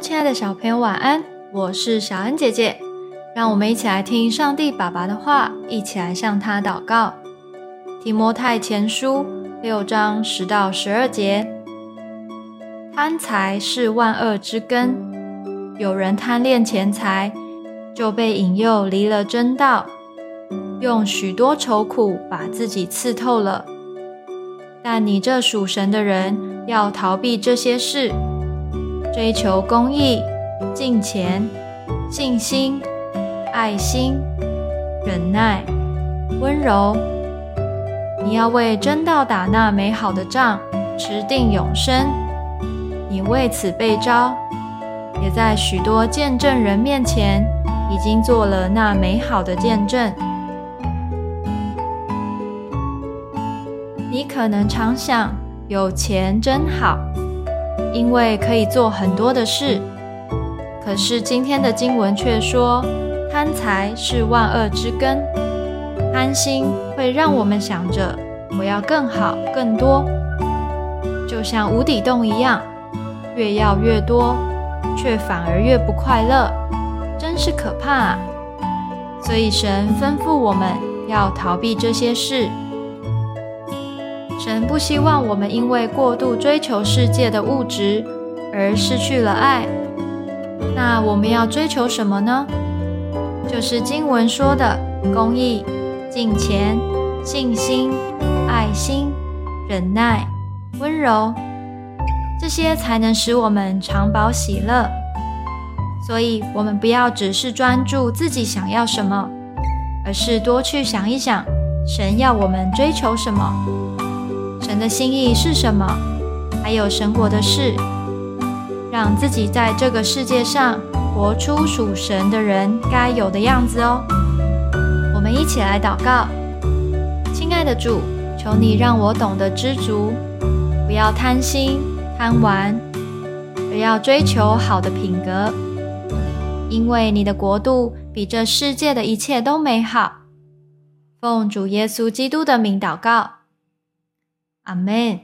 亲爱的小朋友，晚安！我是小恩姐姐，让我们一起来听上帝爸爸的话，一起来向他祷告。提摩太前书六章十到十二节：贪财是万恶之根，有人贪恋钱财，就被引诱离了真道，用许多愁苦把自己刺透了。但你这属神的人，要逃避这些事。追求公益、敬虔、信心、爱心、忍耐、温柔。你要为真道打那美好的仗，持定永生。你为此被招，也在许多见证人面前已经做了那美好的见证。你可能常想，有钱真好。因为可以做很多的事，可是今天的经文却说，贪财是万恶之根。贪心会让我们想着我要更好、更多，就像无底洞一样，越要越多，却反而越不快乐，真是可怕啊！所以神吩咐我们要逃避这些事。神不希望我们因为过度追求世界的物质而失去了爱。那我们要追求什么呢？就是经文说的公义、敬虔、信心、爱心、忍耐、温柔，这些才能使我们长保喜乐。所以，我们不要只是专注自己想要什么，而是多去想一想，神要我们追求什么。神的心意是什么？还有神国的事，让自己在这个世界上活出属神的人该有的样子哦。我们一起来祷告，亲爱的主，求你让我懂得知足，不要贪心贪玩，而要追求好的品格，因为你的国度比这世界的一切都美好。奉主耶稣基督的名祷告。Amen。